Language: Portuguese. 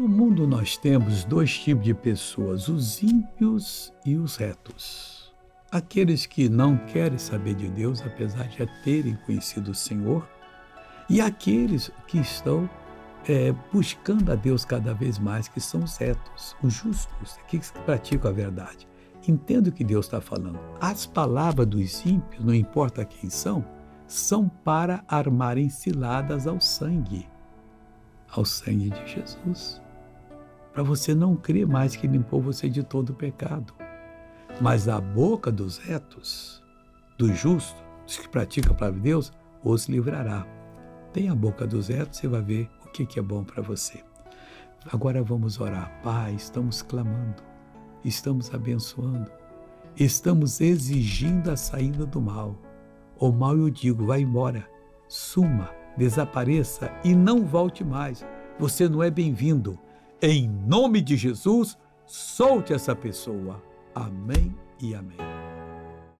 No mundo nós temos dois tipos de pessoas, os ímpios e os retos. Aqueles que não querem saber de Deus, apesar de já terem conhecido o Senhor, e aqueles que estão é, buscando a Deus cada vez mais, que são os retos, os justos, aqueles que praticam a verdade. Entendo o que Deus está falando. As palavras dos ímpios, não importa quem são, são para armarem ciladas ao sangue, ao sangue de Jesus. Para você não crer mais que limpou você de todo o pecado. Mas a boca dos retos, dos justos, dos que praticam a palavra de Deus, os livrará. Tem a boca dos retos, você vai ver o que, que é bom para você. Agora vamos orar. Pai, estamos clamando, estamos abençoando, estamos exigindo a saída do mal. O mal eu digo, vai embora, suma, desapareça e não volte mais. Você não é bem-vindo. Em nome de Jesus, solte essa pessoa. Amém e amém.